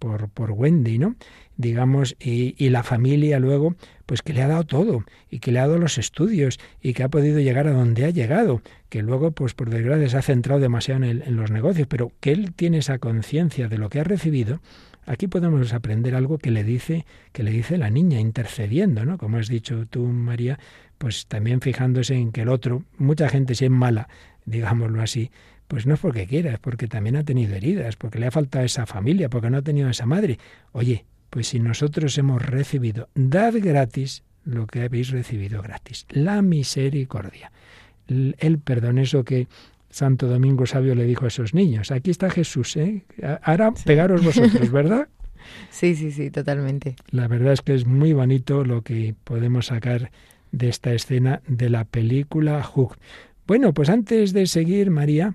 por, por Wendy, ¿no? Digamos, y, y, la familia luego, pues que le ha dado todo, y que le ha dado los estudios, y que ha podido llegar a donde ha llegado, que luego, pues por desgracia, se ha centrado demasiado en, el, en los negocios, pero que él tiene esa conciencia de lo que ha recibido, aquí podemos aprender algo que le dice, que le dice la niña, intercediendo, ¿no? Como has dicho tú, María, pues también fijándose en que el otro, mucha gente si es mala, digámoslo así, pues no es porque quiera, es porque también ha tenido heridas, porque le ha faltado esa familia, porque no ha tenido esa madre. Oye, pues si nosotros hemos recibido, dad gratis lo que habéis recibido gratis, la misericordia, el perdón, eso que Santo Domingo Sabio le dijo a esos niños, aquí está Jesús, ¿eh? ahora sí. pegaros vosotros, ¿verdad? Sí, sí, sí, totalmente. La verdad es que es muy bonito lo que podemos sacar de esta escena de la película Hook. Bueno, pues antes de seguir, María,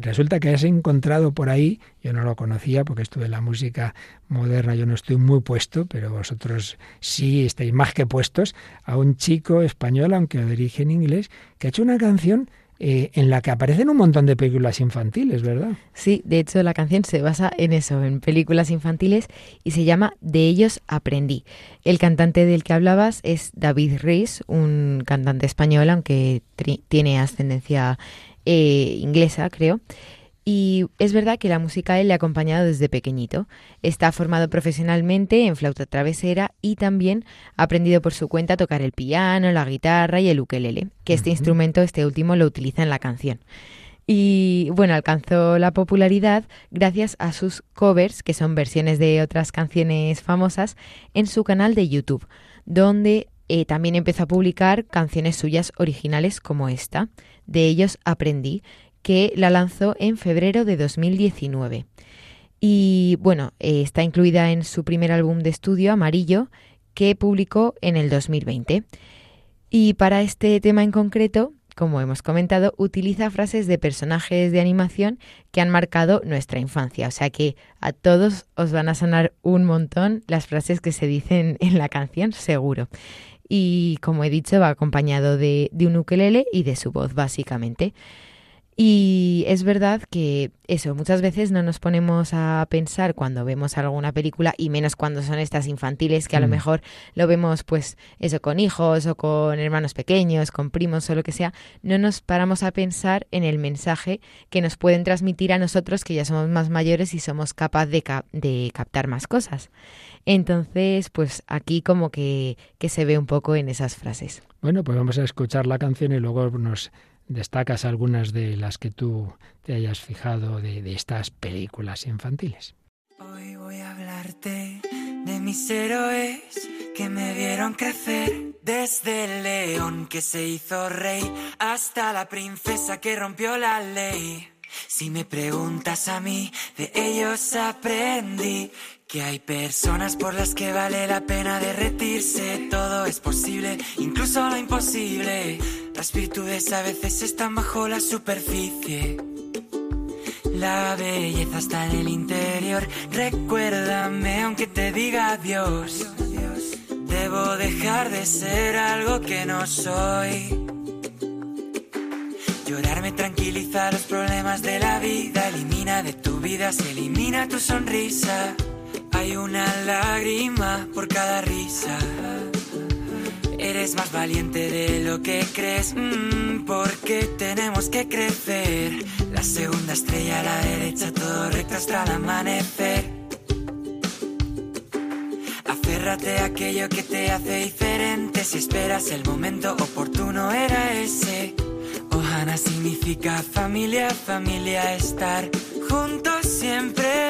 resulta que has encontrado por ahí, yo no lo conocía porque esto de la música moderna yo no estoy muy puesto, pero vosotros sí estáis más que puestos, a un chico español, aunque de origen inglés, que ha hecho una canción eh, en la que aparecen un montón de películas infantiles, ¿verdad? Sí, de hecho la canción se basa en eso, en películas infantiles, y se llama De ellos aprendí. El cantante del que hablabas es David Rees, un cantante español, aunque tiene ascendencia eh, inglesa, creo. Y es verdad que la música a él le ha acompañado desde pequeñito. Está formado profesionalmente en flauta travesera y también ha aprendido por su cuenta a tocar el piano, la guitarra y el ukelele, que este instrumento, este último, lo utiliza en la canción. Y bueno, alcanzó la popularidad gracias a sus covers, que son versiones de otras canciones famosas, en su canal de YouTube, donde eh, también empezó a publicar canciones suyas originales como esta. De ellos aprendí, que la lanzó en febrero de 2019. Y bueno, eh, está incluida en su primer álbum de estudio, Amarillo, que publicó en el 2020. Y para este tema en concreto, como hemos comentado, utiliza frases de personajes de animación que han marcado nuestra infancia. O sea que a todos os van a sonar un montón las frases que se dicen en la canción, seguro. Y como he dicho, va acompañado de, de un ukelele y de su voz, básicamente. Y es verdad que eso, muchas veces no nos ponemos a pensar cuando vemos alguna película, y menos cuando son estas infantiles, que a lo mm. mejor lo vemos pues eso con hijos o con hermanos pequeños, con primos o lo que sea, no nos paramos a pensar en el mensaje que nos pueden transmitir a nosotros que ya somos más mayores y somos capaces de, de captar más cosas. Entonces, pues aquí como que, que se ve un poco en esas frases. Bueno, pues vamos a escuchar la canción y luego nos destacas algunas de las que tú te hayas fijado de, estas películas infantiles. Hoy voy a hablarte de mis héroes que me vieron crecer, desde el león que se hizo rey hasta la princesa que rompió la ley. Si me preguntas a mí, de ellos aprendí que hay personas por las que vale la pena derretirse. Todo es posible, incluso lo imposible. Las virtudes a veces están bajo la superficie. La belleza está en el interior. Recuérdame aunque te diga adiós. Debo dejar de ser algo que no soy. Llorar me tranquiliza los problemas de la vida. Elimina de tu vida, se elimina tu sonrisa. Hay una lágrima por cada risa. Eres más valiente de lo que crees, mm, porque tenemos que crecer. La segunda estrella a la derecha, todo recto hasta amanecer. Aférrate a aquello que te hace diferente. Si esperas el momento oportuno, era ese. Ohana significa familia, familia, estar juntos siempre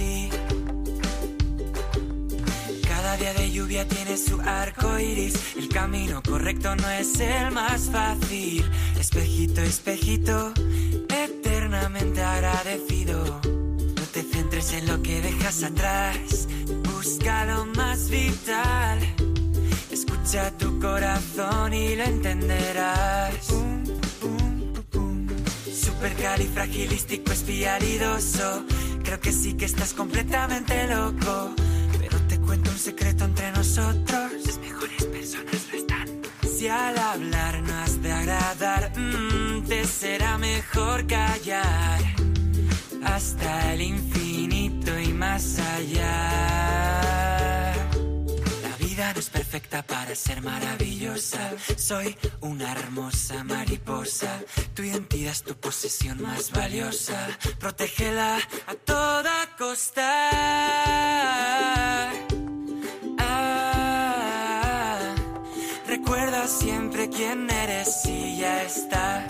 día de lluvia tiene su arco iris. El camino correcto no es el más fácil. Espejito, espejito, eternamente agradecido. No te centres en lo que dejas atrás. Busca lo más vital. Escucha tu corazón y lo entenderás. Supercalifragilístico espialidoso. Creo que sí que estás completamente loco cuento un secreto entre nosotros. Las mejores personas lo están. Si al hablar no has de agradar, mm, te será mejor callar. Hasta el infinito y más allá. La vida no es perfecta para ser maravillosa. Soy una hermosa mariposa. Tu identidad es tu posesión más valiosa. Protégela a toda costa. Quién eres y ya está.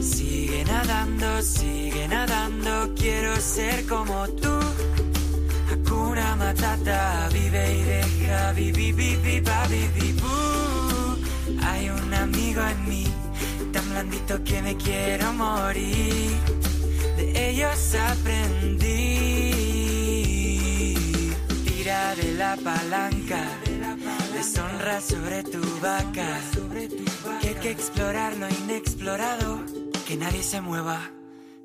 sigue nadando, sigue nadando, quiero ser como tú. Hakuna Matata, vive y deja, vivi, vivi, vivi, Hay un amigo en mí, tan blandito que me quiero morir. De ellos aprendí de la palanca, deshonra sobre tu vaca. Que hay que explorar lo inexplorado, que nadie se mueva.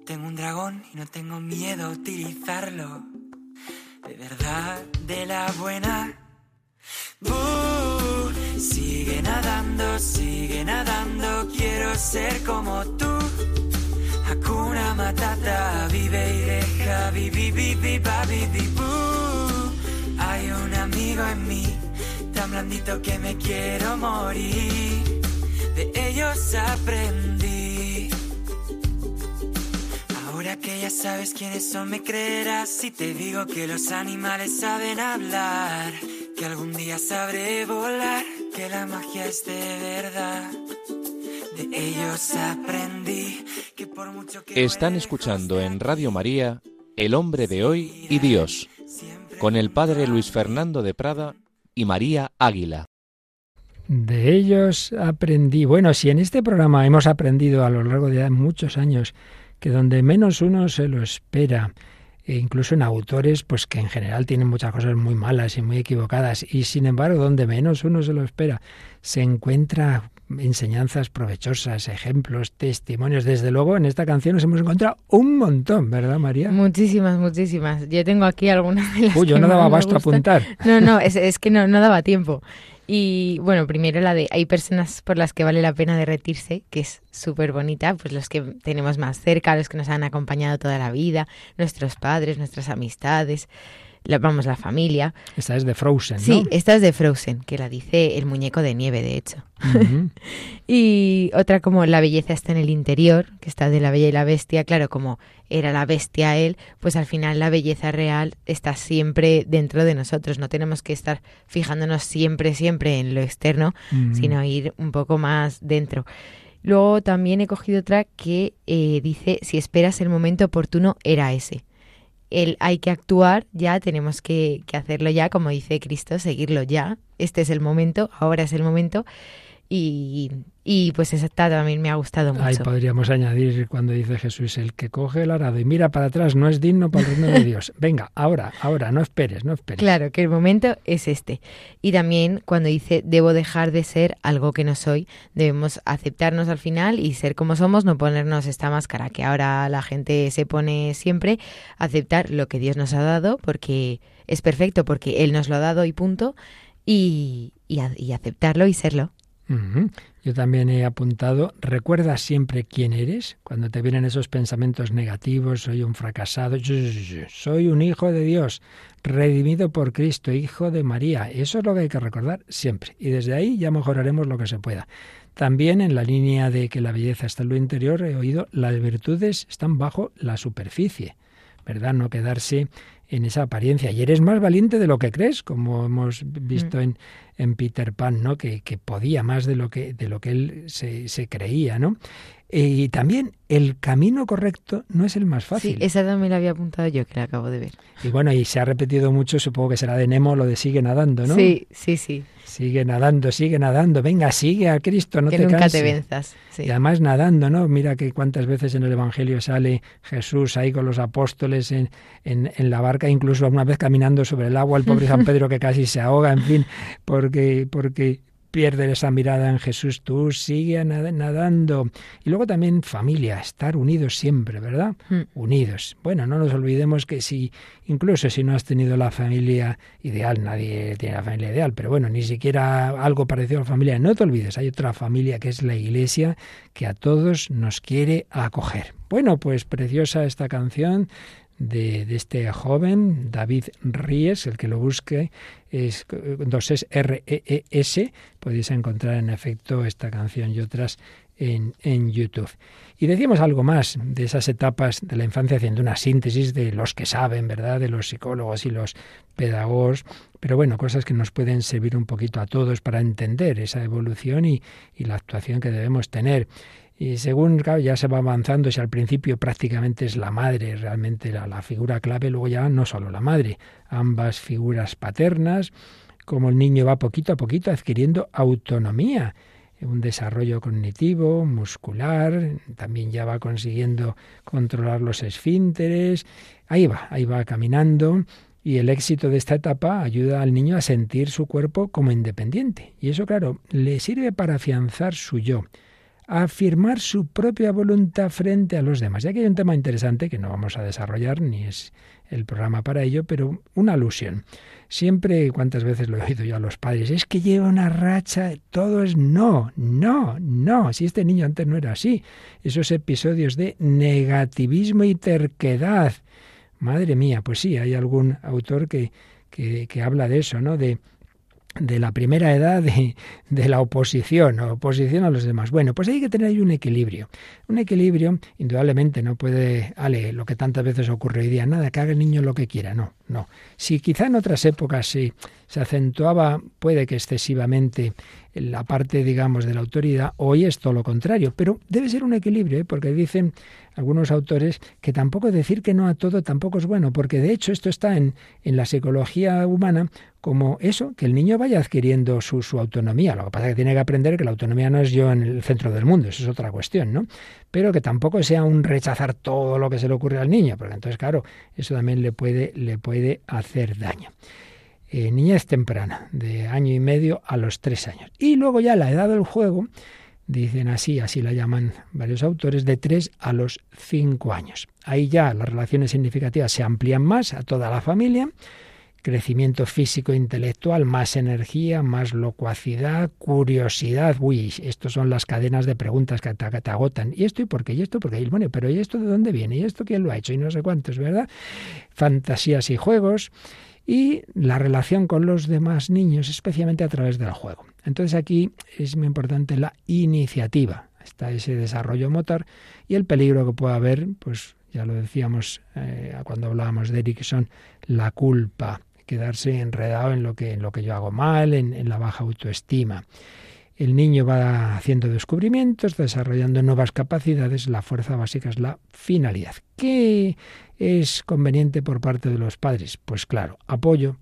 Tengo un dragón y no tengo miedo a utilizarlo. De verdad, de la buena. sigue nadando, sigue nadando, quiero ser como tú. Hakuna Matata, vive y deja, vivi, vivi, vivi, Hay un amigo en mí, tan blandito que me quiero morir. De ellos aprendí. Ahora que ya sabes quiénes son, me creerás si te digo que los animales saben hablar. Que algún día sabré volar, que la magia es de verdad. De ellos aprendí que por mucho que... Están escuchando en Radio María El hombre de hoy y Dios, con el padre Luis Fernando de Prada y María Águila. De ellos aprendí. Bueno, si en este programa hemos aprendido a lo largo de muchos años que donde menos uno se lo espera, e incluso en autores pues que en general tienen muchas cosas muy malas y muy equivocadas y sin embargo donde menos uno se lo espera se encuentra enseñanzas provechosas, ejemplos, testimonios. Desde luego, en esta canción nos hemos encontrado un montón, ¿verdad, María? Muchísimas, muchísimas. Yo tengo aquí algunas de las. Uy, yo no daba basto a apuntar. No, no, es, es que no, no daba tiempo. Y bueno, primero la de hay personas por las que vale la pena derretirse, que es súper bonita, pues los que tenemos más cerca, los que nos han acompañado toda la vida, nuestros padres, nuestras amistades, la, vamos, la familia. Esta es de Frozen, ¿no? Sí, esta es de Frozen, que la dice el muñeco de nieve, de hecho. y otra como La belleza está en el interior, que está de La Bella y la Bestia, claro, como era la bestia él, pues al final la belleza real está siempre dentro de nosotros, no tenemos que estar fijándonos siempre, siempre en lo externo, sino ir un poco más dentro. Luego también he cogido otra que eh, dice, si esperas el momento oportuno, era ese el hay que actuar, ya tenemos que, que hacerlo ya, como dice Cristo, seguirlo ya. Este es el momento, ahora es el momento. Y, y pues esa también me ha gustado mucho. Ahí podríamos añadir cuando dice Jesús, el que coge el arado y mira para atrás no es digno para el reino de Dios. Venga, ahora, ahora, no esperes, no esperes. Claro, que el momento es este. Y también cuando dice, debo dejar de ser algo que no soy, debemos aceptarnos al final y ser como somos, no ponernos esta máscara que ahora la gente se pone siempre, aceptar lo que Dios nos ha dado porque es perfecto, porque Él nos lo ha dado y punto, y, y aceptarlo y serlo. Yo también he apuntado, recuerda siempre quién eres cuando te vienen esos pensamientos negativos, soy un fracasado, soy un hijo de Dios, redimido por Cristo, hijo de María. Eso es lo que hay que recordar siempre. Y desde ahí ya mejoraremos lo que se pueda. También en la línea de que la belleza está en lo interior, he oído, las virtudes están bajo la superficie. ¿Verdad? No quedarse en esa apariencia. Y eres más valiente de lo que crees, como hemos visto mm. en, en Peter Pan, ¿no? Que, que, podía más de lo que, de lo que él se, se creía, ¿no? Y también el camino correcto no es el más fácil. Sí, esa también la había apuntado yo, que la acabo de ver. Y bueno, y se ha repetido mucho, supongo que será de Nemo lo de sigue nadando, ¿no? Sí, sí, sí. Sigue nadando, sigue nadando. Venga, sigue a Cristo, no que te nunca te venzas. Y además nadando, ¿no? Mira que cuántas veces en el Evangelio sale Jesús ahí con los apóstoles en, en, en la barca, incluso una vez caminando sobre el agua, el pobre San Pedro que casi se ahoga, en fin, porque, porque pierde esa mirada en Jesús, tú sigue nadando. Y luego también familia, estar unidos siempre, ¿verdad? Hmm. Unidos. Bueno, no nos olvidemos que si, incluso si no has tenido la familia ideal, nadie tiene la familia ideal, pero bueno, ni siquiera algo parecido a la familia, no te olvides, hay otra familia que es la iglesia que a todos nos quiere acoger. Bueno, pues preciosa esta canción de, este joven, David Ries, el que lo busque, es dos es R-E-E-S, podéis encontrar en efecto esta canción y otras en, en, YouTube. Y decimos algo más de esas etapas de la infancia, haciendo una síntesis de los que saben, ¿verdad?, de los psicólogos y los pedagogos, pero bueno, cosas que nos pueden servir un poquito a todos para entender esa evolución y, y la actuación que debemos tener. Y según ya se va avanzando, si al principio prácticamente es la madre realmente la, la figura clave, luego ya no solo la madre, ambas figuras paternas, como el niño va poquito a poquito adquiriendo autonomía, un desarrollo cognitivo, muscular, también ya va consiguiendo controlar los esfínteres, ahí va, ahí va caminando Y el éxito de esta etapa ayuda al niño a sentir su cuerpo como independiente. Y eso, claro, le sirve para afianzar su yo, afirmar su propia voluntad frente a los demás. Y aquí hay un tema interesante que no vamos a desarrollar, ni es el programa para ello, pero una alusión. Siempre, cuántas veces lo he oído yo a los padres, es que lleva una racha, todo es no, no, no. Si este niño antes no era así. Esos episodios de negativismo y terquedad. Madre mía, pues sí, hay algún autor que, que, que habla de eso, ¿no? De, de la primera edad de, de, la oposición, oposición a los demás. Bueno, pues hay que tener ahí un equilibrio. Un equilibrio, indudablemente, no puede, ale, lo que tantas veces ocurre hoy día, nada, que haga el niño lo que quiera, no, no. Si quizá en otras épocas sí se acentuaba, puede que excesivamente, la parte, digamos, de la autoridad, hoy es todo lo contrario, pero debe ser un equilibrio, ¿eh? porque dicen algunos autores que tampoco decir que no a todo tampoco es bueno, porque de hecho esto está en, en la psicología humana como eso, que el niño vaya adquiriendo su, su, autonomía. Lo que pasa es que tiene que aprender que la autonomía no es yo en el centro del mundo, eso es otra cuestión, ¿no? Pero que tampoco sea un rechazar todo lo que se le ocurre al niño, porque entonces, claro, eso también le puede, le puede hacer daño. Eh, niñez temprana, de año y medio a los tres años. Y luego ya la edad del juego, dicen así, así la llaman varios autores, de 3 a los 5 años. Ahí ya las relaciones significativas se amplían más a toda la familia, crecimiento físico e intelectual, más energía, más locuacidad, curiosidad. Uy, estos son las cadenas de preguntas que te, que te agotan. ¿Y esto y por qué? ¿Y esto por qué? bueno, pero ¿y esto de dónde viene? ¿Y esto quién lo ha hecho? Y no sé cuántos, ¿verdad? Fantasías y juegos y la relación con los demás niños, especialmente a través del juego. Entonces aquí es muy importante la iniciativa, está ese desarrollo motor y el peligro que puede haber, pues ya lo decíamos eh, cuando hablábamos de Erickson, la culpa, quedarse enredado en lo que, en lo que yo hago mal, en, en la baja autoestima. El niño va haciendo descubrimientos, desarrollando nuevas capacidades, la fuerza básica es la finalidad. ¿Qué es conveniente por parte de los padres? Pues claro, apoyo,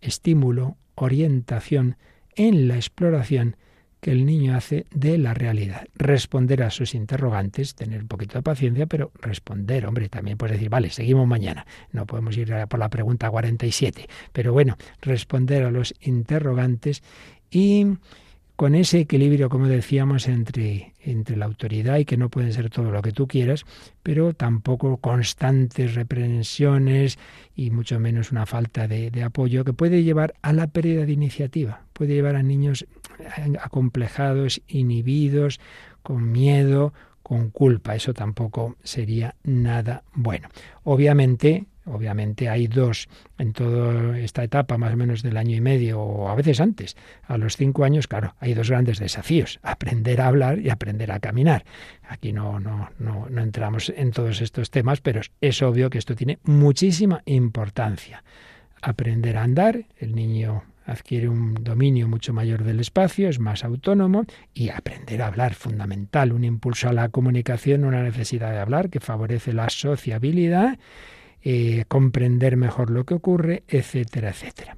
estímulo, orientación en la exploración que el niño hace de la realidad. Responder a sus interrogantes, tener un poquito de paciencia, pero responder, hombre, también puedes decir, vale, seguimos mañana. No podemos ir por la pregunta 47, pero bueno, responder a los interrogantes y con ese equilibrio, como decíamos, entre, entre la autoridad y que no puede ser todo lo que tú quieras, pero tampoco constantes reprensiones y mucho menos una falta de, de apoyo que puede llevar a la pérdida de iniciativa, puede llevar a niños acomplejados, inhibidos, con miedo, con culpa. Eso tampoco sería nada bueno. Obviamente, Obviamente hay dos en toda esta etapa, más o menos del año y medio, o a veces antes, a los cinco años, claro, hay dos grandes desafíos, aprender a hablar y aprender a caminar. Aquí no, no, no, no entramos en todos estos temas, pero es obvio que esto tiene muchísima importancia. Aprender a andar, el niño adquiere un dominio mucho mayor del espacio, es más autónomo y aprender a hablar, fundamental, un impulso a la comunicación, una necesidad de hablar que favorece la sociabilidad eh, comprender mejor lo que ocurre, etcétera, etcétera.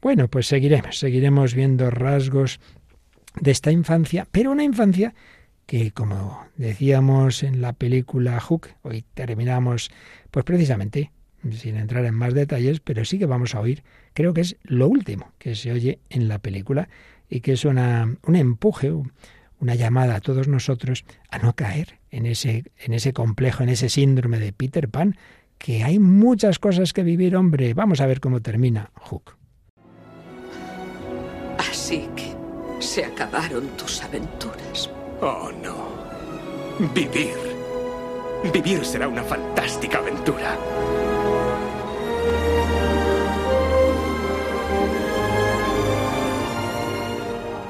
Bueno, pues seguiremos, seguiremos viendo rasgos de esta infancia, pero una infancia que, como decíamos en la película Hook, hoy terminamos, pues precisamente, sin entrar en más detalles, pero sí que vamos a oír, creo que es lo último que se oye en la película y que es una, un empuje, una llamada a todos nosotros a no caer en ese, en ese complejo, en ese síndrome de Peter Pan, que hay muchas cosas que vivir, hombre. Vamos a ver cómo termina Hook. Así que se acabaron tus aventuras. Oh, no. Vivir. Vivir será una fantástica aventura.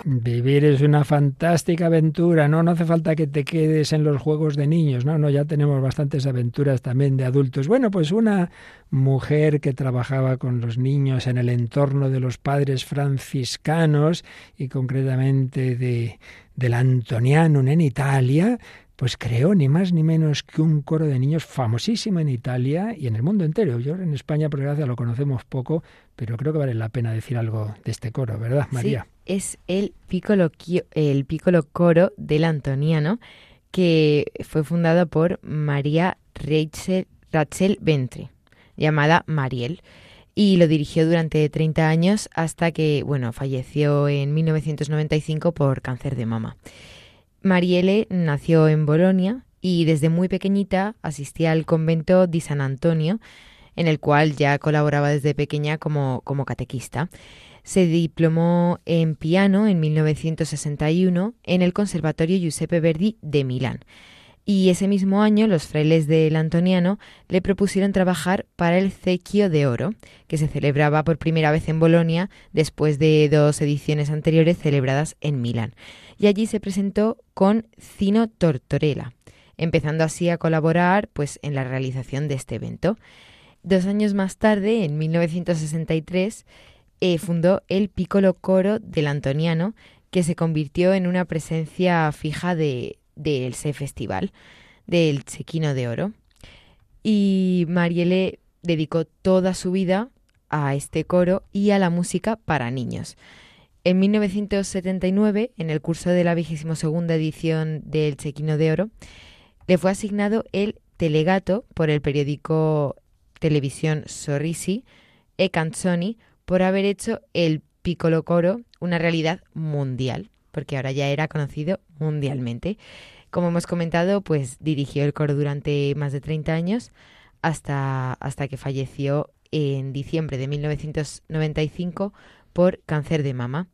Vivir es una fantástica aventura, ¿no? No hace falta que te quedes en los juegos de niños, no, no, ya tenemos bastantes aventuras también de adultos. Bueno, pues una mujer que trabajaba con los niños en el entorno de los padres franciscanos y concretamente de, del Antoniano en Italia, pues creó ni más ni menos que un coro de niños famosísimo en Italia y en el mundo entero. Yo en España, por desgracia, lo conocemos poco, pero creo que vale la pena decir algo de este coro, ¿verdad, María? Sí, es el Piccolo, el Piccolo Coro del Antoniano, que fue fundado por María Rachel, Rachel Ventre, llamada Mariel y lo dirigió durante 30 años hasta que, bueno, falleció en 1995 por cáncer de mama. Marielle nació en Bolonia y desde muy pequeñita asistía al convento di San Antonio, en el cual ya colaboraba desde pequeña como, como catequista. Se diplomó en piano en 1961 en el Conservatorio Giuseppe Verdi de Milán y ese mismo año los frailes del Antoniano le propusieron trabajar para el Cequio de Oro, que se celebraba por primera vez en Bolonia después de dos ediciones anteriores celebradas en Milán. Y allí se presentó con Cino Tortorella, empezando así a colaborar pues, en la realización de este evento. Dos años más tarde, en 1963, eh, fundó el Piccolo Coro del Antoniano, que se convirtió en una presencia fija de, del ese festival del Chequino de Oro. Y Marielle dedicó toda su vida a este coro y a la música para niños. En 1979, en el curso de la vigésimo segunda edición del Chequino de Oro, le fue asignado el telegato por el periódico Televisión Sorrisi e Canzoni por haber hecho el piccolo coro una realidad mundial porque ahora ya era conocido mundialmente. Como hemos comentado, pues dirigió el coro durante más de 30 años hasta, hasta que falleció en diciembre de 1995 por cáncer de mama.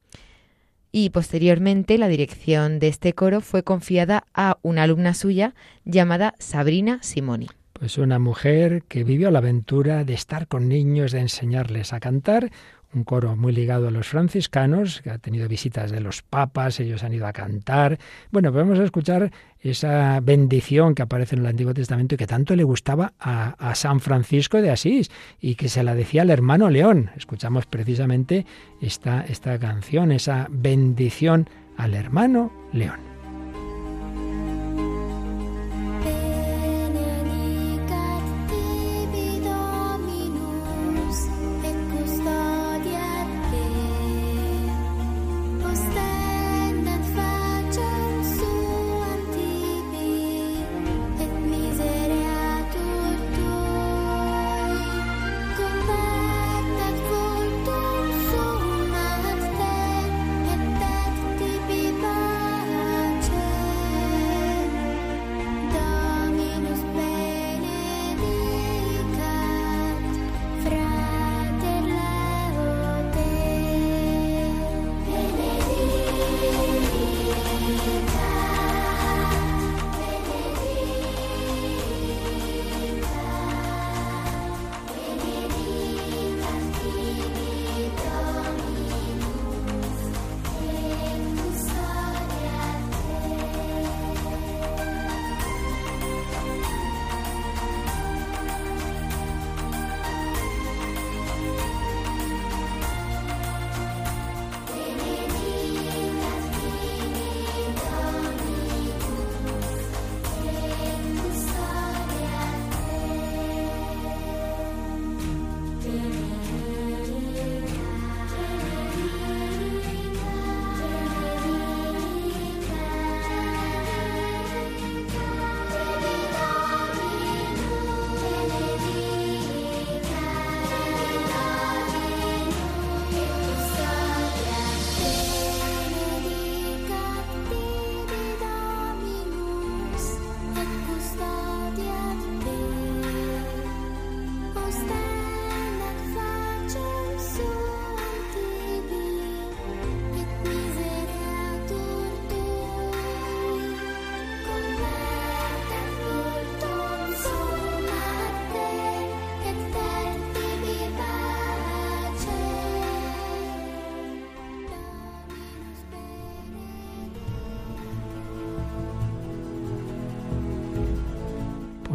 Y posteriormente la dirección de este coro fue confiada a una alumna suya llamada Sabrina Simoni. Pues una mujer que vivió la aventura de estar con niños, de enseñarles a cantar, un coro muy ligado a los franciscanos, que ha tenido visitas de los papas, ellos han ido a cantar. Bueno, podemos escuchar esa bendición que aparece en el Antiguo Testamento y que tanto le gustaba a, a, San Francisco de Asís y que se la decía al hermano León. Escuchamos precisamente esta, esta canción, esa bendición al hermano León.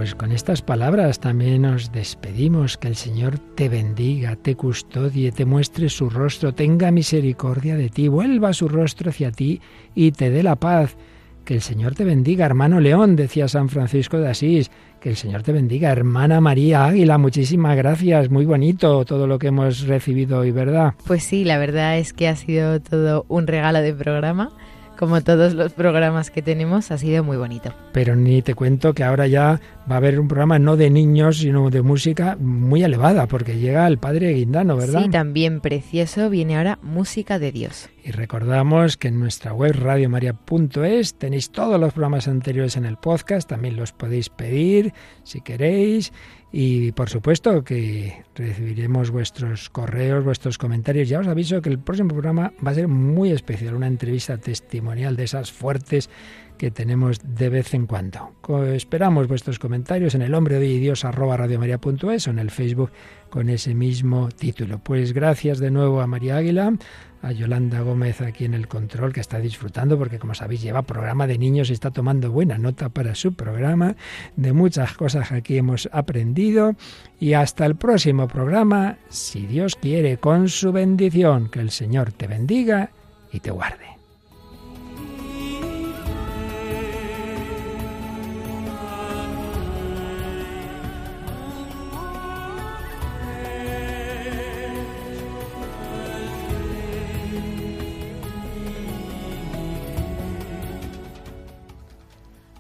Pues con estas palabras también nos despedimos. Que el Señor te bendiga, te custodie, te muestre su rostro, tenga misericordia de ti, vuelva su rostro hacia ti y te dé la paz. Que el Señor te bendiga, hermano León, decía San Francisco de Asís. Que el Señor te bendiga, hermana María Águila. Muchísimas gracias. Muy bonito todo lo que hemos recibido hoy, ¿verdad? Pues sí, la verdad es que ha sido todo un regalo de programa como todos los programas que tenemos, ha sido muy bonito. Pero ni te cuento que ahora ya va a haber un programa no de niños, sino de música muy elevada, porque llega el padre Guindano, ¿verdad? Sí, también precioso, viene ahora Música de Dios. Y recordamos que en nuestra web radiomaria.es tenéis todos los programas anteriores en el podcast, también los podéis pedir si queréis. Y por supuesto que recibiremos vuestros correos, vuestros comentarios. Ya os aviso que el próximo programa va a ser muy especial, una entrevista testimonial de esas fuertes que tenemos de vez en cuando. Esperamos vuestros comentarios en el hombre de Dios arroba o en el Facebook con ese mismo título. Pues gracias de nuevo a María Águila, a Yolanda Gómez aquí en el control, que está disfrutando porque como sabéis lleva programa de niños y está tomando buena nota para su programa. De muchas cosas aquí hemos aprendido y hasta el próximo programa, si Dios quiere, con su bendición, que el Señor te bendiga y te guarde.